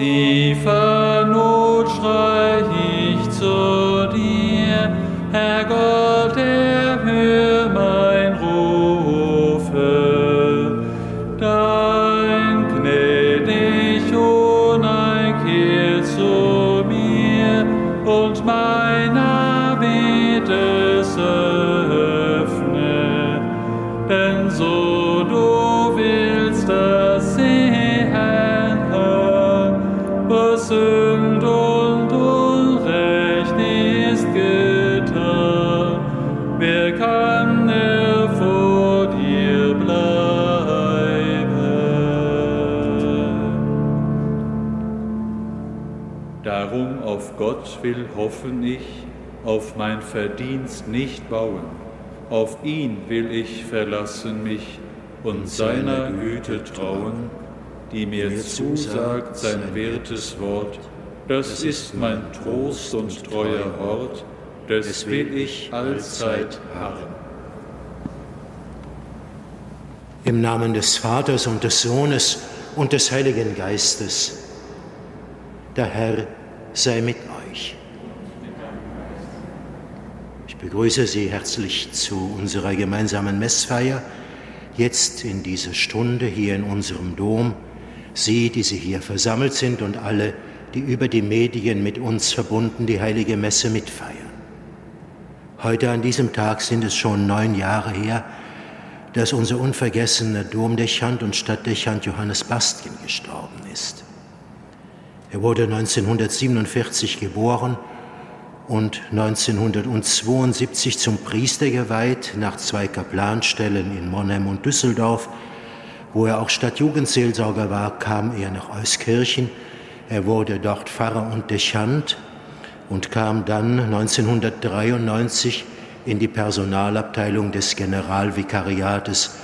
地方。Will hoffen ich, auf mein Verdienst nicht bauen. Auf ihn will ich verlassen mich und seiner Güte trauen, die mir zusagt sein wertes Wort. Das ist mein Trost und treuer Hort, des will ich allzeit harren. Im Namen des Vaters und des Sohnes und des Heiligen Geistes. Der Herr sei mit euch. Ich begrüße Sie herzlich zu unserer gemeinsamen Messfeier, jetzt in dieser Stunde hier in unserem Dom. Sie, die Sie hier versammelt sind und alle, die über die Medien mit uns verbunden die heilige Messe mitfeiern. Heute an diesem Tag sind es schon neun Jahre her, dass unser unvergessener Domdechant und Stadtdechant Johannes Bastien gestorben ist. Er wurde 1947 geboren und 1972 zum Priester geweiht nach zwei Kaplanstellen in Monheim und Düsseldorf. Wo er auch Stadtjugendseelsorger war, kam er nach Euskirchen. Er wurde dort Pfarrer und Dechant und kam dann 1993 in die Personalabteilung des Generalvikariates,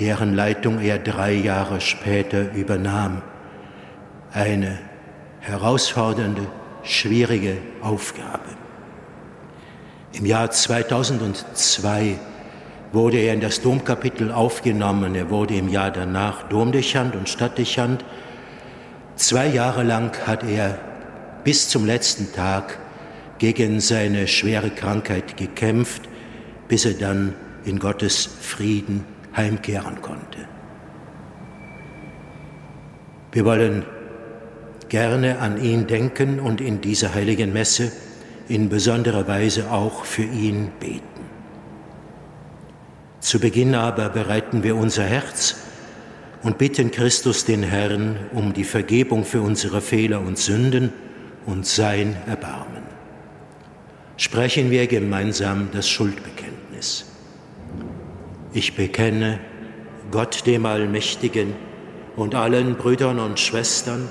deren Leitung er drei Jahre später übernahm. Eine herausfordernde, schwierige Aufgabe. Im Jahr 2002 wurde er in das Domkapitel aufgenommen. Er wurde im Jahr danach Domdechant und Stadtdechant. Zwei Jahre lang hat er bis zum letzten Tag gegen seine schwere Krankheit gekämpft, bis er dann in Gottes Frieden heimkehren konnte. Wir wollen gerne an ihn denken und in dieser heiligen Messe in besonderer Weise auch für ihn beten. Zu Beginn aber bereiten wir unser Herz und bitten Christus den Herrn um die Vergebung für unsere Fehler und Sünden und sein Erbarmen. Sprechen wir gemeinsam das Schuldbekenntnis. Ich bekenne Gott dem Allmächtigen und allen Brüdern und Schwestern,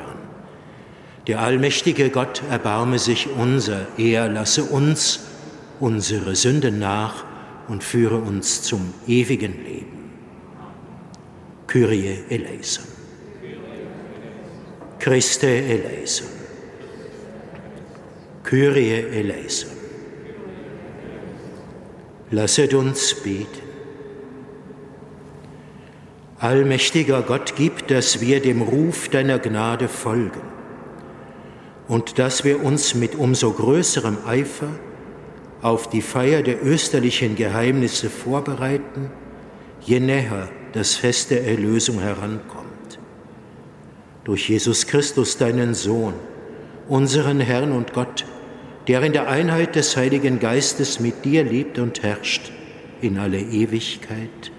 Der allmächtige Gott erbarme sich unser, er lasse uns unsere Sünden nach und führe uns zum ewigen Leben. Kyrie eleison. Christe eleison. Kyrie eleison. Lasset uns beten. Allmächtiger Gott, gib, dass wir dem Ruf deiner Gnade folgen und dass wir uns mit umso größerem Eifer auf die Feier der österlichen Geheimnisse vorbereiten, je näher das Fest der Erlösung herankommt. Durch Jesus Christus, deinen Sohn, unseren Herrn und Gott, der in der Einheit des Heiligen Geistes mit dir lebt und herrscht in alle Ewigkeit.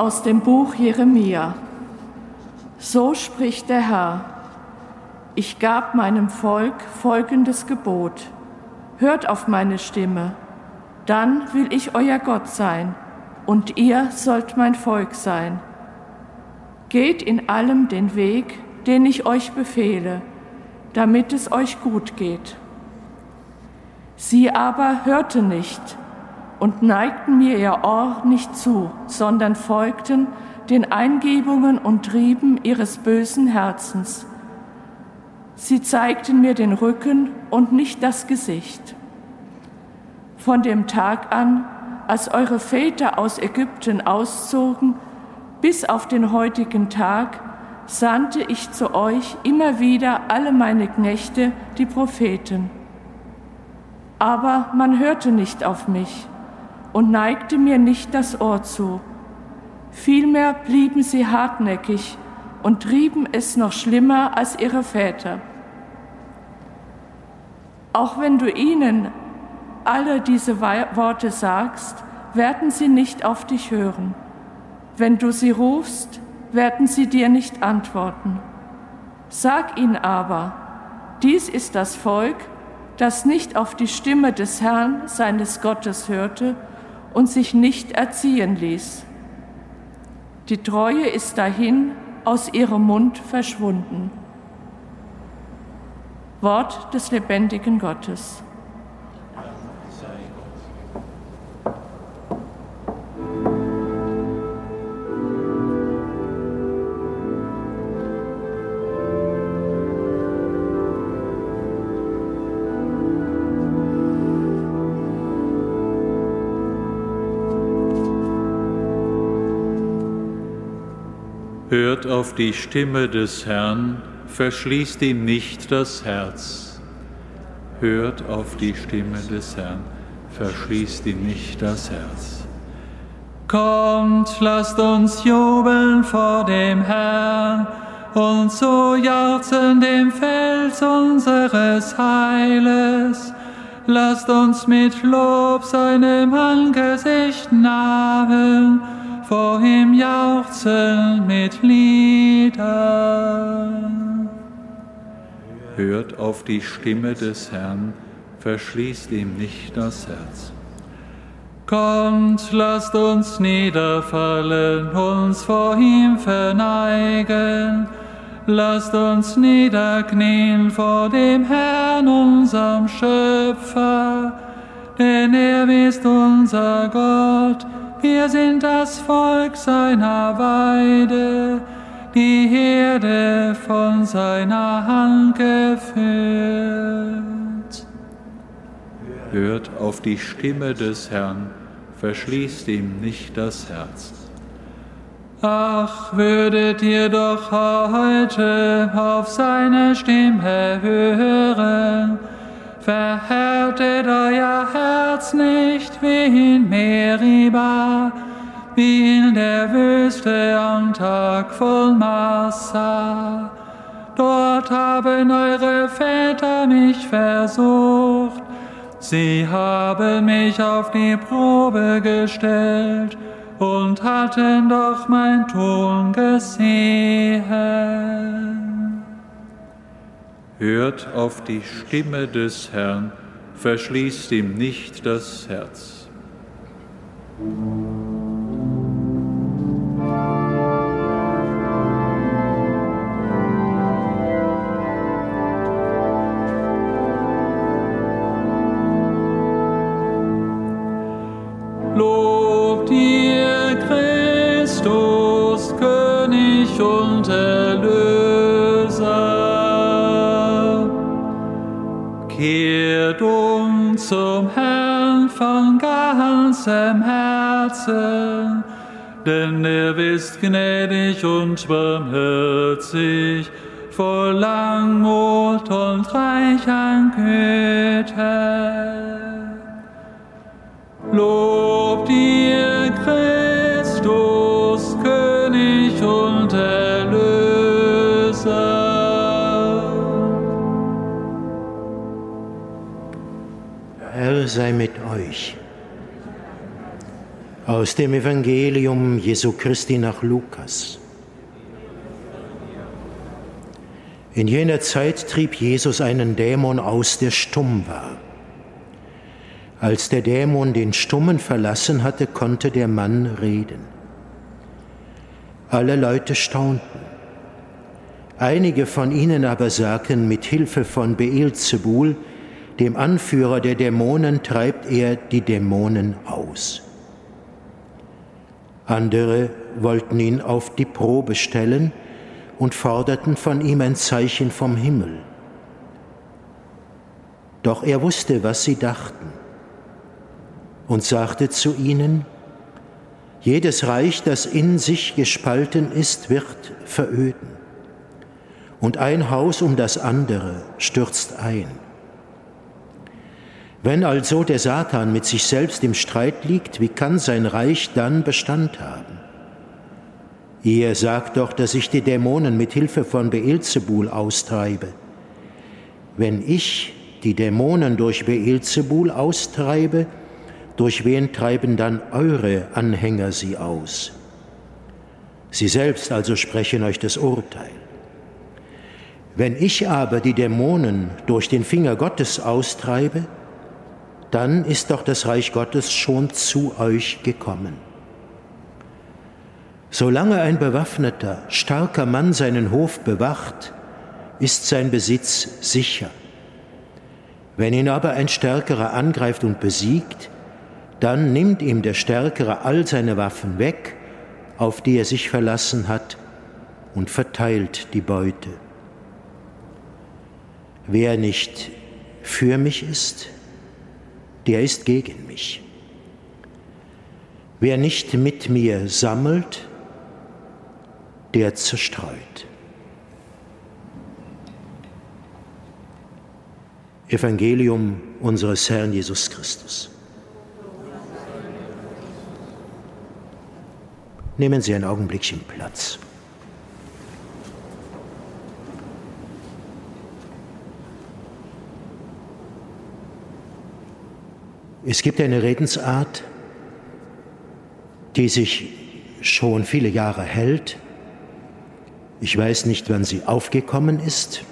Aus dem Buch Jeremia. So spricht der Herr. Ich gab meinem Volk folgendes Gebot. Hört auf meine Stimme, dann will ich euer Gott sein, und ihr sollt mein Volk sein. Geht in allem den Weg, den ich euch befehle, damit es euch gut geht. Sie aber hörten nicht und neigten mir ihr Ohr nicht zu, sondern folgten den Eingebungen und Trieben ihres bösen Herzens. Sie zeigten mir den Rücken und nicht das Gesicht. Von dem Tag an, als eure Väter aus Ägypten auszogen, bis auf den heutigen Tag, sandte ich zu euch immer wieder alle meine Knechte, die Propheten. Aber man hörte nicht auf mich und neigte mir nicht das Ohr zu. Vielmehr blieben sie hartnäckig und trieben es noch schlimmer als ihre Väter. Auch wenn du ihnen alle diese Worte sagst, werden sie nicht auf dich hören. Wenn du sie rufst, werden sie dir nicht antworten. Sag ihnen aber, dies ist das Volk, das nicht auf die Stimme des Herrn, seines Gottes, hörte und sich nicht erziehen ließ. Die Treue ist dahin aus ihrem Mund verschwunden. Wort des lebendigen Gottes. Hört auf die Stimme des Herrn, verschließt ihm nicht das Herz. Hört auf die Stimme des Herrn, verschließt ihm nicht das Herz. Kommt, lasst uns jubeln vor dem Herrn und so jauchzen dem Fels unseres Heiles. Lasst uns mit Lob seinem Angesicht nahen vor ihm jauchzen mit Liedern. Hört auf die Stimme des Herrn, verschließt ihm nicht das Herz. Kommt, lasst uns niederfallen, uns vor ihm verneigen. Lasst uns niederknien vor dem Herrn, unserem Schöpfer, denn er ist unser Gott, wir sind das Volk seiner Weide, die Herde von seiner Hand geführt. Hört auf die Stimme des Herrn, verschließt ihm nicht das Herz. Ach, würdet ihr doch heute auf seine Stimme hören, Verhärtet euer Herz nicht wie in Meriba, wie in der Wüste am Tag voll Massa. Dort haben eure Väter mich versucht, sie haben mich auf die Probe gestellt und hatten doch mein Tun gesehen. Hört auf die Stimme des Herrn, verschließt ihm nicht das Herz. Lob Kehrt um zum Herrn von ganzem Herzen, denn er ist gnädig und barmherzig, voll Langmut und reich an Güte. Lob sei mit euch. Aus dem Evangelium Jesu Christi nach Lukas. In jener Zeit trieb Jesus einen Dämon aus, der stumm war. Als der Dämon den Stummen verlassen hatte, konnte der Mann reden. Alle Leute staunten. Einige von ihnen aber sagten, mit Hilfe von Beelzebul, dem Anführer der Dämonen, treibt er die Dämonen aus. Andere wollten ihn auf die Probe stellen und forderten von ihm ein Zeichen vom Himmel. Doch er wusste, was sie dachten und sagte zu ihnen, jedes Reich, das in sich gespalten ist, wird veröden und ein Haus um das andere stürzt ein. Wenn also der Satan mit sich selbst im Streit liegt, wie kann sein Reich dann Bestand haben? Ihr sagt doch, dass ich die Dämonen mit Hilfe von Beelzebul austreibe. Wenn ich die Dämonen durch Beelzebul austreibe, durch wen treiben dann eure Anhänger sie aus? Sie selbst also sprechen euch das Urteil. Wenn ich aber die Dämonen durch den Finger Gottes austreibe, dann ist doch das Reich Gottes schon zu euch gekommen. Solange ein bewaffneter, starker Mann seinen Hof bewacht, ist sein Besitz sicher. Wenn ihn aber ein Stärkerer angreift und besiegt, dann nimmt ihm der Stärkere all seine Waffen weg, auf die er sich verlassen hat, und verteilt die Beute. Wer nicht für mich ist, der ist gegen mich. Wer nicht mit mir sammelt, der zerstreut. Evangelium unseres Herrn Jesus Christus. Nehmen Sie ein Augenblickchen Platz. Es gibt eine Redensart, die sich schon viele Jahre hält. Ich weiß nicht, wann sie aufgekommen ist,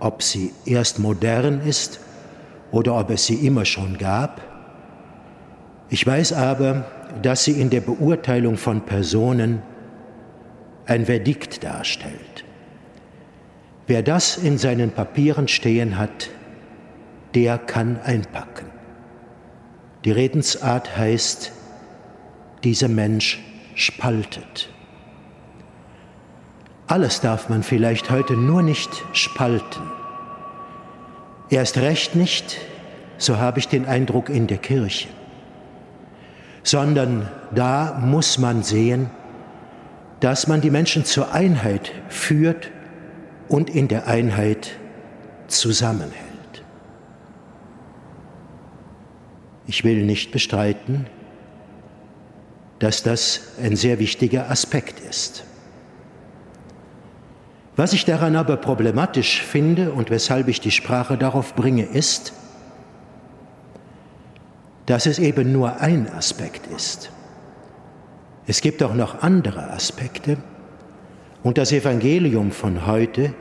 ob sie erst modern ist oder ob es sie immer schon gab. Ich weiß aber, dass sie in der Beurteilung von Personen ein Verdikt darstellt. Wer das in seinen Papieren stehen hat, der kann einpacken. Die Redensart heißt, dieser Mensch spaltet. Alles darf man vielleicht heute nur nicht spalten. Erst recht nicht, so habe ich den Eindruck in der Kirche, sondern da muss man sehen, dass man die Menschen zur Einheit führt und in der Einheit zusammenhält. Ich will nicht bestreiten, dass das ein sehr wichtiger Aspekt ist. Was ich daran aber problematisch finde und weshalb ich die Sprache darauf bringe, ist, dass es eben nur ein Aspekt ist. Es gibt auch noch andere Aspekte und das Evangelium von heute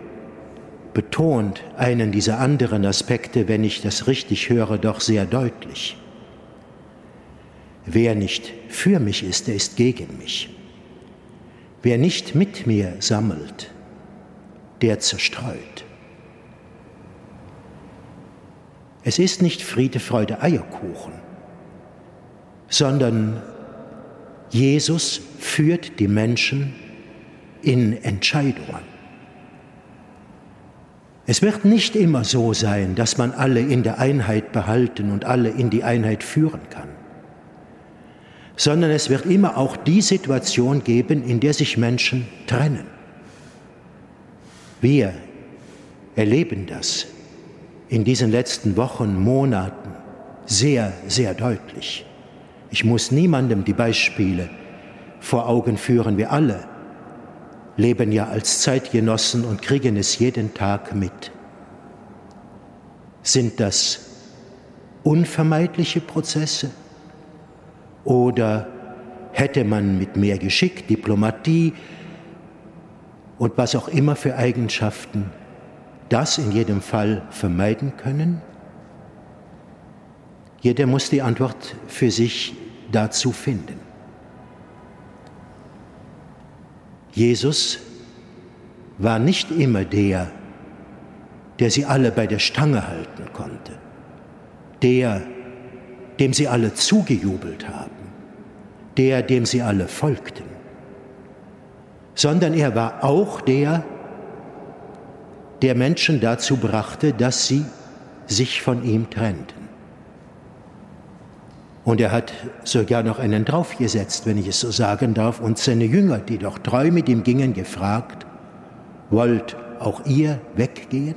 betont einen dieser anderen Aspekte, wenn ich das richtig höre, doch sehr deutlich. Wer nicht für mich ist, der ist gegen mich. Wer nicht mit mir sammelt, der zerstreut. Es ist nicht Friede, Freude, Eierkuchen, sondern Jesus führt die Menschen in Entscheidungen. Es wird nicht immer so sein, dass man alle in der Einheit behalten und alle in die Einheit führen kann sondern es wird immer auch die Situation geben, in der sich Menschen trennen. Wir erleben das in diesen letzten Wochen, Monaten sehr, sehr deutlich. Ich muss niemandem die Beispiele vor Augen führen. Wir alle leben ja als Zeitgenossen und kriegen es jeden Tag mit. Sind das unvermeidliche Prozesse? Oder hätte man mit mehr Geschick, Diplomatie und was auch immer für Eigenschaften das in jedem Fall vermeiden können? Jeder muss die Antwort für sich dazu finden. Jesus war nicht immer der, der sie alle bei der Stange halten konnte, der, dem sie alle zugejubelt haben, der, dem sie alle folgten, sondern er war auch der, der Menschen dazu brachte, dass sie sich von ihm trennten. Und er hat sogar noch einen draufgesetzt, wenn ich es so sagen darf, und seine Jünger, die doch treu mit ihm gingen, gefragt, wollt auch ihr weggehen?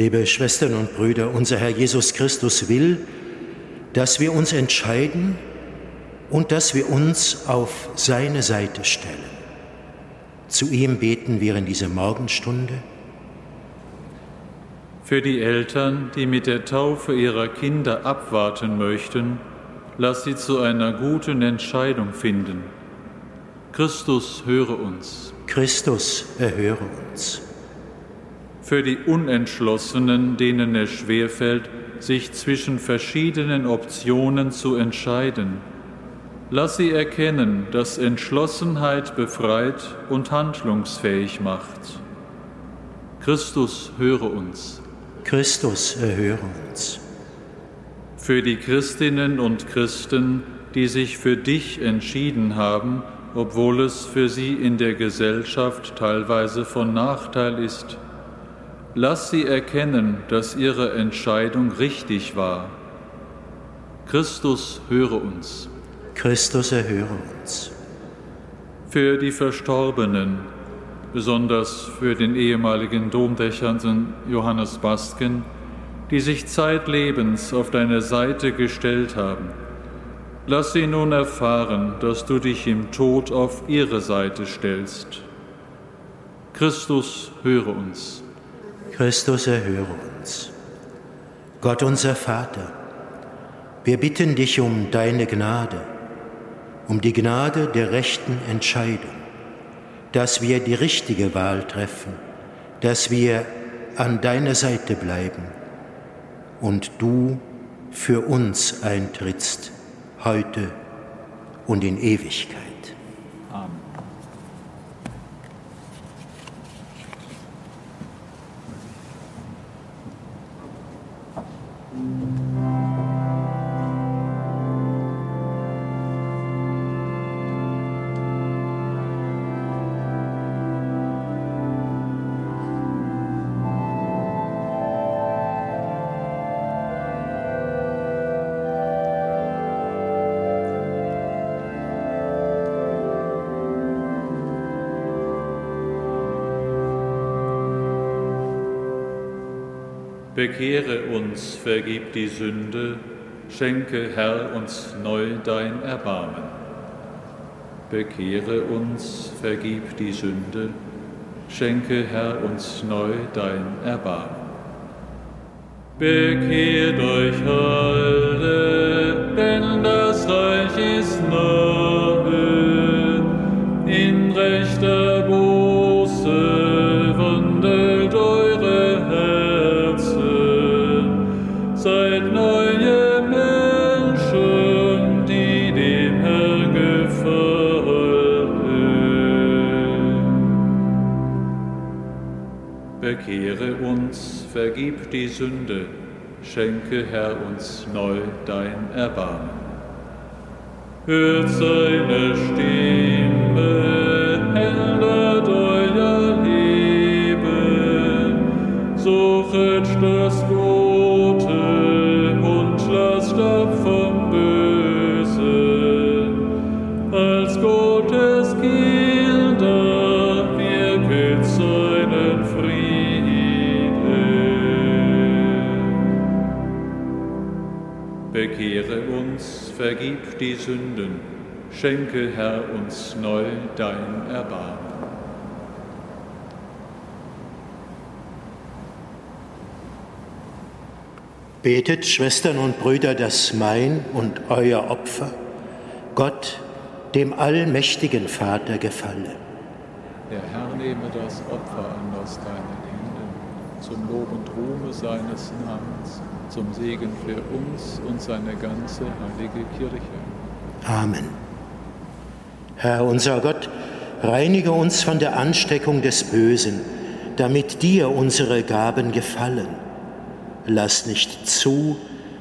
Liebe Schwestern und Brüder, unser Herr Jesus Christus will, dass wir uns entscheiden und dass wir uns auf seine Seite stellen. Zu ihm beten wir in dieser Morgenstunde. Für die Eltern, die mit der Taufe ihrer Kinder abwarten möchten, lass sie zu einer guten Entscheidung finden. Christus höre uns. Christus erhöre uns für die Unentschlossenen, denen es schwerfällt, sich zwischen verschiedenen Optionen zu entscheiden. Lass sie erkennen, dass Entschlossenheit befreit und handlungsfähig macht. Christus höre uns. Christus erhöre uns. Für die Christinnen und Christen, die sich für dich entschieden haben, obwohl es für sie in der Gesellschaft teilweise von Nachteil ist, Lass sie erkennen, dass ihre Entscheidung richtig war. Christus höre uns. Christus erhöre uns. Für die Verstorbenen, besonders für den ehemaligen Domdächernden Johannes Basken, die sich zeitlebens auf deine Seite gestellt haben, lass sie nun erfahren, dass du dich im Tod auf ihre Seite stellst. Christus höre uns. Christus, erhöre uns. Gott unser Vater, wir bitten dich um deine Gnade, um die Gnade der rechten Entscheidung, dass wir die richtige Wahl treffen, dass wir an deiner Seite bleiben und du für uns eintrittst, heute und in Ewigkeit. Bekehre uns, vergib die Sünde, schenke, Herr, uns neu dein Erbarmen. Bekehre uns, vergib die Sünde, schenke, Herr, uns neu dein Erbarmen. Bekehrt euch alle, denn das Reich ist nahe, vergib die Sünde, schenke, Herr, uns neu dein Erbarmen. Hört seine Stimme, ändert euer Leben, suchet das Gute vergib die Sünden, schenke, Herr, uns neu dein Erbarmen. Betet, Schwestern und Brüder, dass mein und euer Opfer Gott, dem allmächtigen Vater, gefalle. Der Herr nehme das Opfer an aus deinen Händen, zum Lob und Ruhme seines Namens, zum Segen für uns und seine ganze heilige Kirche. Amen. Herr unser Gott, reinige uns von der Ansteckung des Bösen, damit dir unsere Gaben gefallen lass nicht zu,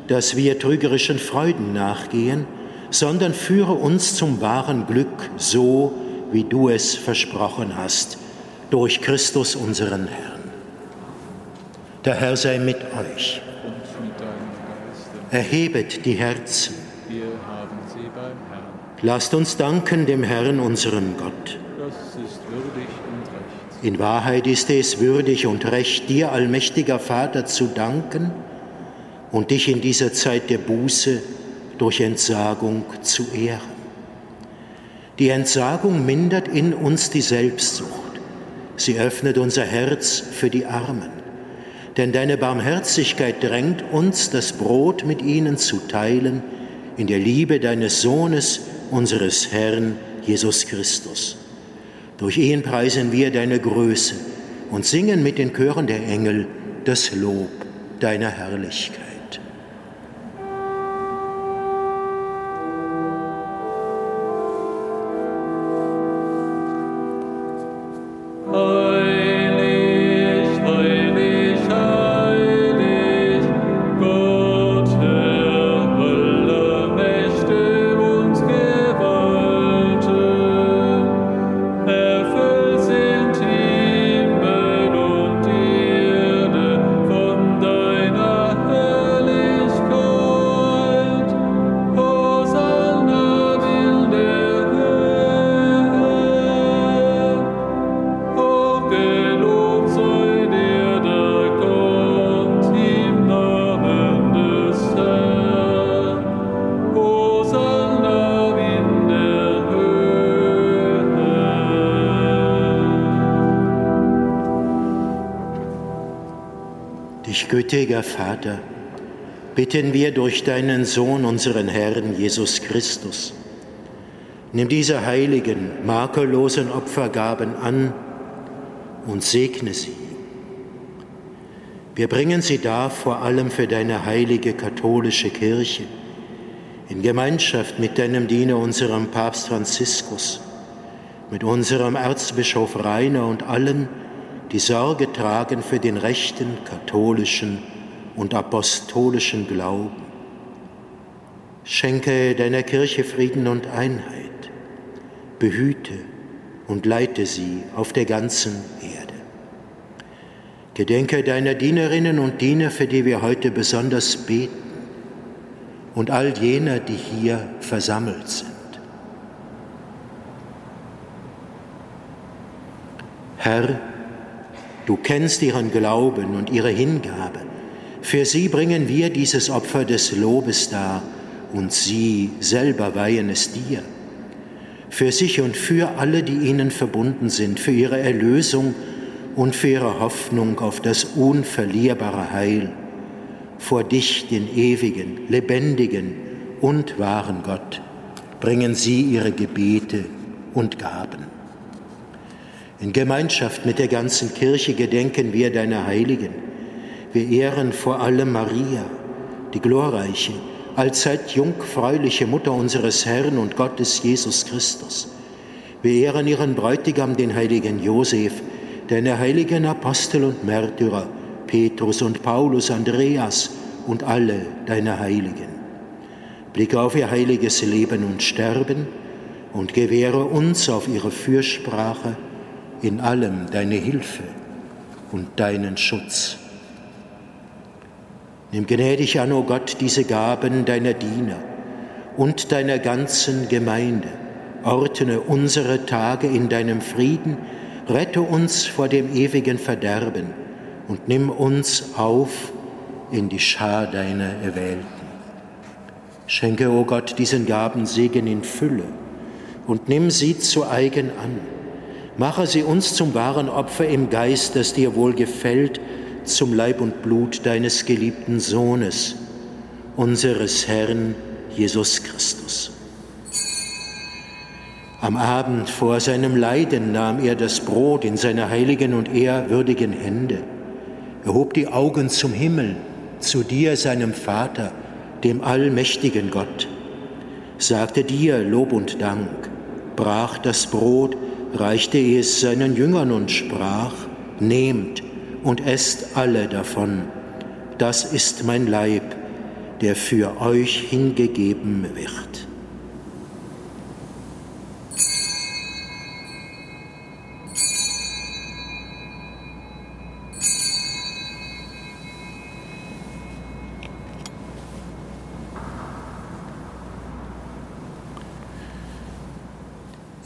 dass wir trügerischen Freuden nachgehen, sondern führe uns zum wahren Glück, so wie du es versprochen hast, durch Christus unseren Herrn. Der Herr sei mit euch. Erhebet die Herzen. Wir haben sie beim Herrn. Lasst uns danken dem Herrn, unserem Gott. Das ist würdig in Wahrheit ist es würdig und recht, dir, allmächtiger Vater, zu danken und dich in dieser Zeit der Buße durch Entsagung zu ehren. Die Entsagung mindert in uns die Selbstsucht. Sie öffnet unser Herz für die Armen. Denn deine Barmherzigkeit drängt uns, das Brot mit ihnen zu teilen, in der Liebe deines Sohnes, unseres Herrn Jesus Christus. Durch ihn preisen wir deine Größe und singen mit den Chören der Engel das Lob deiner Herrlichkeit. Gütiger Vater, bitten wir durch deinen Sohn, unseren Herrn Jesus Christus. Nimm diese heiligen, makellosen Opfergaben an und segne sie. Wir bringen sie dar vor allem für deine heilige katholische Kirche, in Gemeinschaft mit deinem Diener, unserem Papst Franziskus, mit unserem Erzbischof Rainer und allen, die Sorge tragen für den rechten katholischen und apostolischen Glauben. Schenke deiner Kirche Frieden und Einheit, behüte und leite sie auf der ganzen Erde. Gedenke deiner Dienerinnen und Diener, für die wir heute besonders beten, und all jener, die hier versammelt sind. Herr, Du kennst ihren Glauben und ihre Hingabe. Für sie bringen wir dieses Opfer des Lobes dar und sie selber weihen es dir. Für sich und für alle, die ihnen verbunden sind, für ihre Erlösung und für ihre Hoffnung auf das unverlierbare Heil. Vor dich, den ewigen, lebendigen und wahren Gott, bringen sie ihre Gebete und Gaben. In Gemeinschaft mit der ganzen Kirche gedenken wir deiner Heiligen. Wir ehren vor allem Maria, die glorreiche, allzeit jungfräuliche Mutter unseres Herrn und Gottes Jesus Christus. Wir ehren ihren Bräutigam, den heiligen Josef, deine heiligen Apostel und Märtyrer, Petrus und Paulus, Andreas und alle deine Heiligen. Blicke auf ihr heiliges Leben und Sterben und gewähre uns auf ihre Fürsprache in allem deine Hilfe und deinen Schutz. Nimm gnädig an, o oh Gott, diese Gaben deiner Diener und deiner ganzen Gemeinde. Ordne unsere Tage in deinem Frieden, rette uns vor dem ewigen Verderben und nimm uns auf in die Schar deiner Erwählten. Schenke, o oh Gott, diesen Gaben Segen in Fülle und nimm sie zu eigen an. Mache sie uns zum wahren Opfer im Geist, das dir wohl gefällt, zum Leib und Blut deines geliebten Sohnes, unseres Herrn Jesus Christus. Am Abend vor seinem Leiden nahm er das Brot in seine heiligen und ehrwürdigen Hände. Er hob die Augen zum Himmel, zu dir, seinem Vater, dem allmächtigen Gott, sagte dir Lob und Dank, brach das Brot, reichte es seinen Jüngern und sprach, Nehmt und esst alle davon, das ist mein Leib, der für euch hingegeben wird.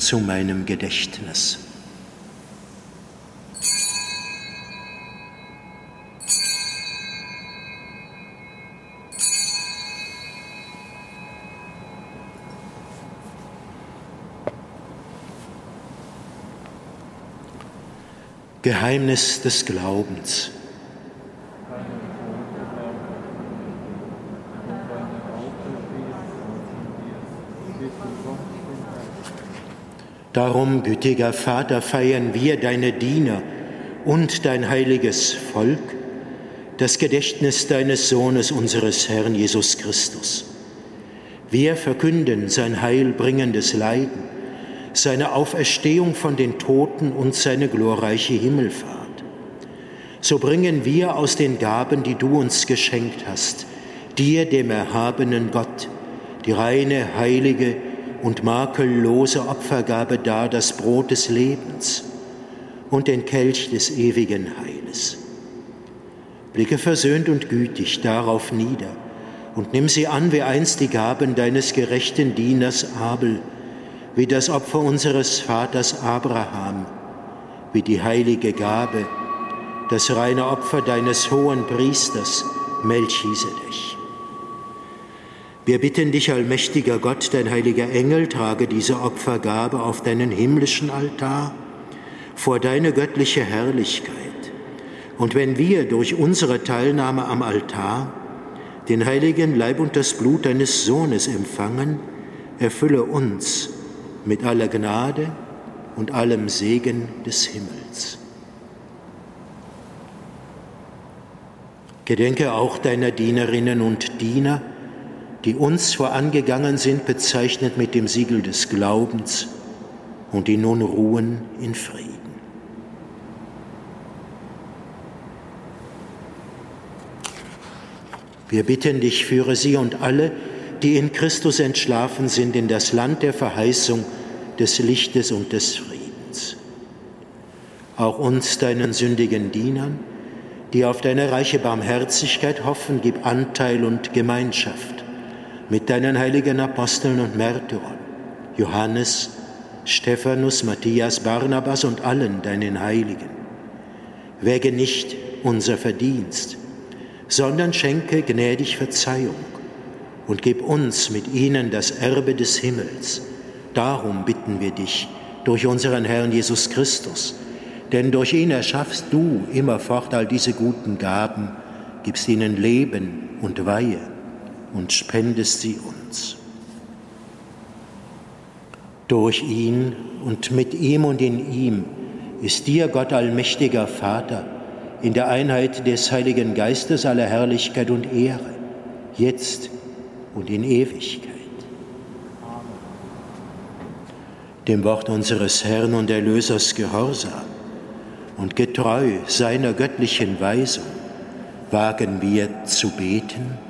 zu meinem Gedächtnis. Geheimnis des Glaubens. Darum, gütiger Vater, feiern wir deine Diener und dein heiliges Volk, das Gedächtnis deines Sohnes, unseres Herrn Jesus Christus. Wir verkünden sein heilbringendes Leiden, seine Auferstehung von den Toten und seine glorreiche Himmelfahrt. So bringen wir aus den Gaben, die du uns geschenkt hast, dir, dem erhabenen Gott, die reine, heilige, und makellose Opfergabe dar das Brot des Lebens und den Kelch des ewigen Heiles. Blicke versöhnt und gütig darauf nieder und nimm sie an wie einst die Gaben deines gerechten Dieners Abel, wie das Opfer unseres Vaters Abraham, wie die heilige Gabe, das reine Opfer deines hohen Priesters Melchisedech. Wir bitten dich, allmächtiger Gott, dein heiliger Engel, trage diese Opfergabe auf deinen himmlischen Altar vor deine göttliche Herrlichkeit. Und wenn wir durch unsere Teilnahme am Altar den heiligen Leib und das Blut deines Sohnes empfangen, erfülle uns mit aller Gnade und allem Segen des Himmels. Gedenke auch deiner Dienerinnen und Diener, die uns vorangegangen sind, bezeichnet mit dem Siegel des Glaubens und die nun ruhen in Frieden. Wir bitten dich, führe sie und alle, die in Christus entschlafen sind, in das Land der Verheißung des Lichtes und des Friedens. Auch uns, deinen sündigen Dienern, die auf deine reiche Barmherzigkeit hoffen, gib Anteil und Gemeinschaft mit deinen heiligen Aposteln und Märtyrern, Johannes, Stephanus, Matthias, Barnabas und allen deinen Heiligen. Wäge nicht unser Verdienst, sondern schenke gnädig Verzeihung und gib uns mit ihnen das Erbe des Himmels. Darum bitten wir dich durch unseren Herrn Jesus Christus, denn durch ihn erschaffst du immerfort all diese guten Gaben, gibst ihnen Leben und Weihe und spendest sie uns. Durch ihn und mit ihm und in ihm ist dir, Gott allmächtiger Vater, in der Einheit des Heiligen Geistes aller Herrlichkeit und Ehre, jetzt und in Ewigkeit. Dem Wort unseres Herrn und Erlösers gehorsam und getreu seiner göttlichen Weisung wagen wir zu beten.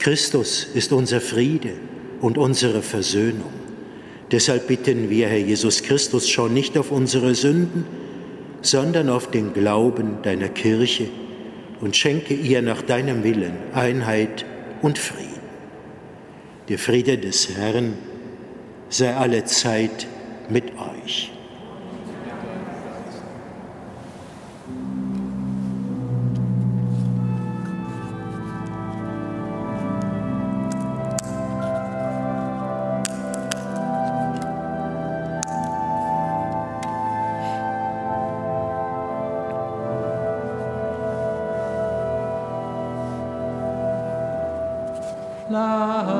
Christus ist unser Friede und unsere Versöhnung. Deshalb bitten wir, Herr Jesus Christus, schon nicht auf unsere Sünden, sondern auf den Glauben deiner Kirche und schenke ihr nach deinem Willen Einheit und Frieden. Der Friede des Herrn sei alle Zeit mit euch. love.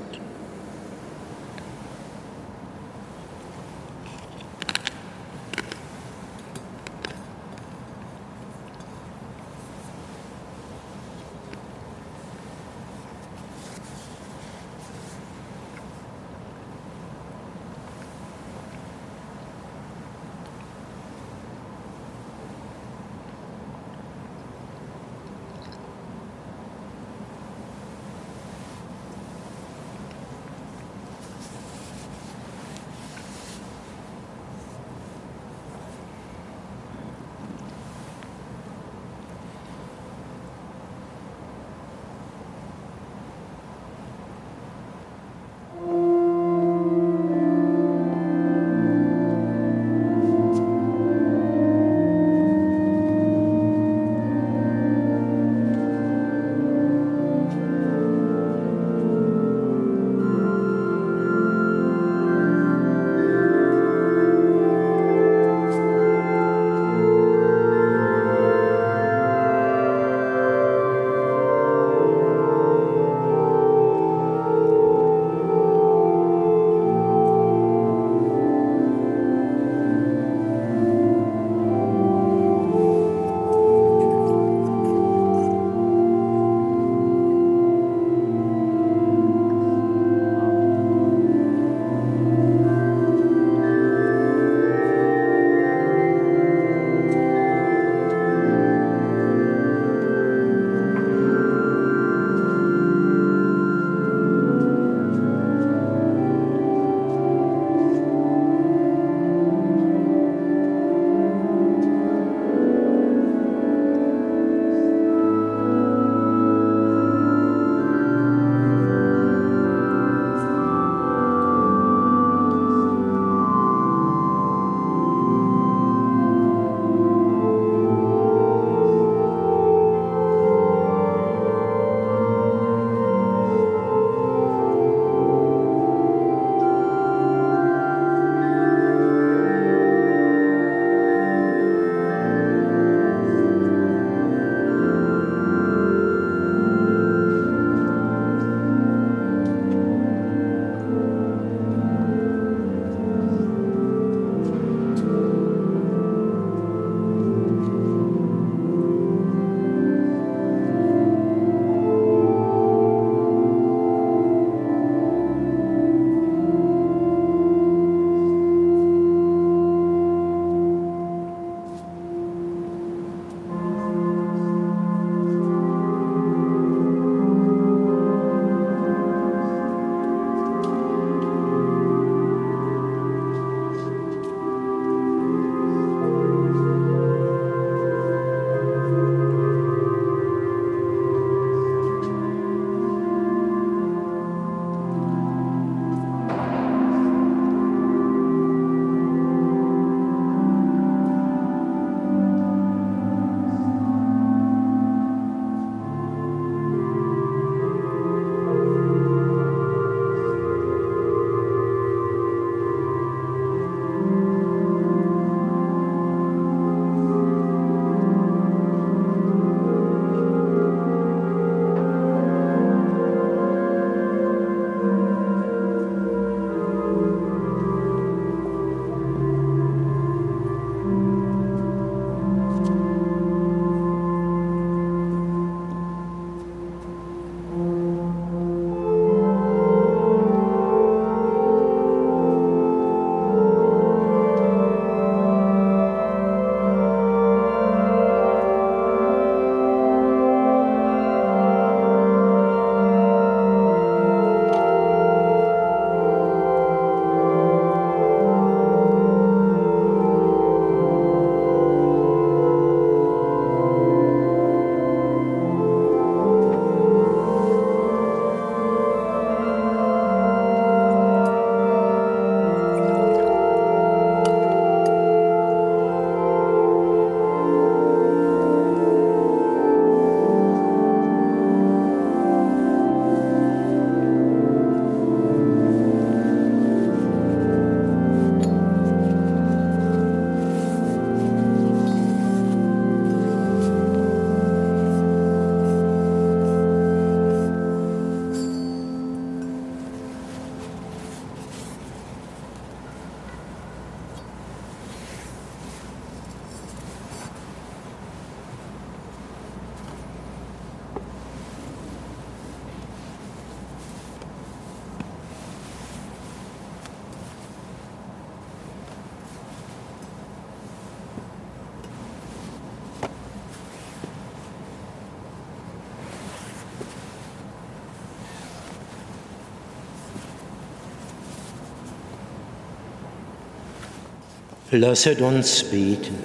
Lasset uns beten.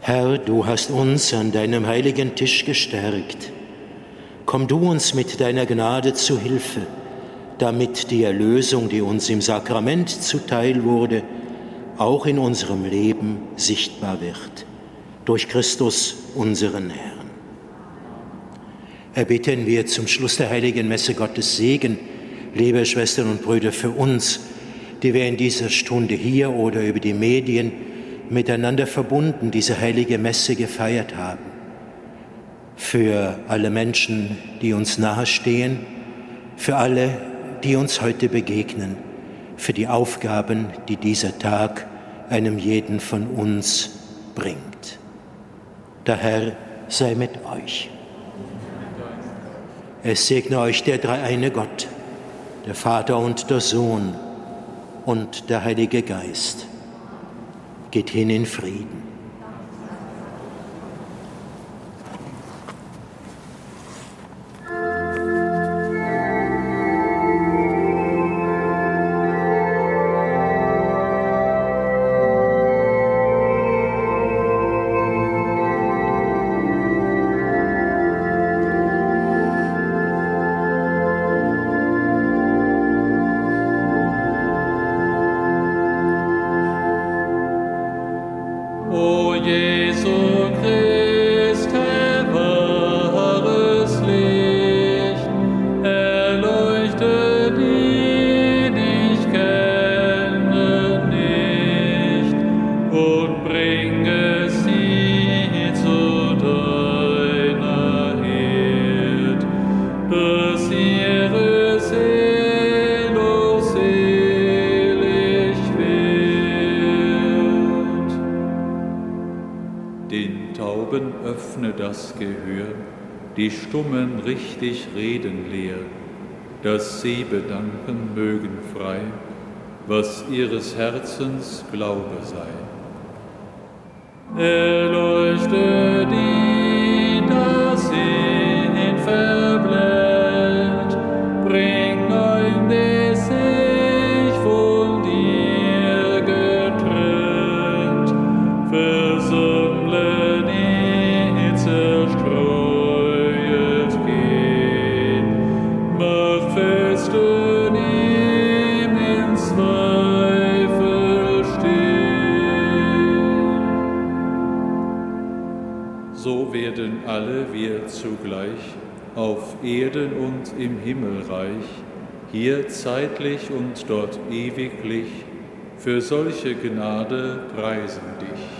Herr, du hast uns an deinem heiligen Tisch gestärkt. Komm du uns mit deiner Gnade zu Hilfe, damit die Erlösung, die uns im Sakrament zuteil wurde, auch in unserem Leben sichtbar wird. Durch Christus, unseren Herrn. Erbitten wir zum Schluss der heiligen Messe Gottes Segen, liebe Schwestern und Brüder, für uns, die wir in dieser Stunde hier oder über die Medien miteinander verbunden diese heilige Messe gefeiert haben. Für alle Menschen, die uns nahestehen, für alle, die uns heute begegnen, für die Aufgaben, die dieser Tag einem jeden von uns bringt. Der Herr sei mit euch. Es segne euch der dreieine Gott, der Vater und der Sohn und der Heilige Geist. Geht hin in Frieden. Stummen richtig reden lehr, dass sie bedanken mögen frei, was ihres Herzens Glaube sei. Erleuchte So werden alle wir zugleich auf Erden und im Himmelreich, hier zeitlich und dort ewiglich, für solche Gnade preisen dich.